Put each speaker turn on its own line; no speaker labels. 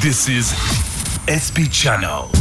This is SP Channel.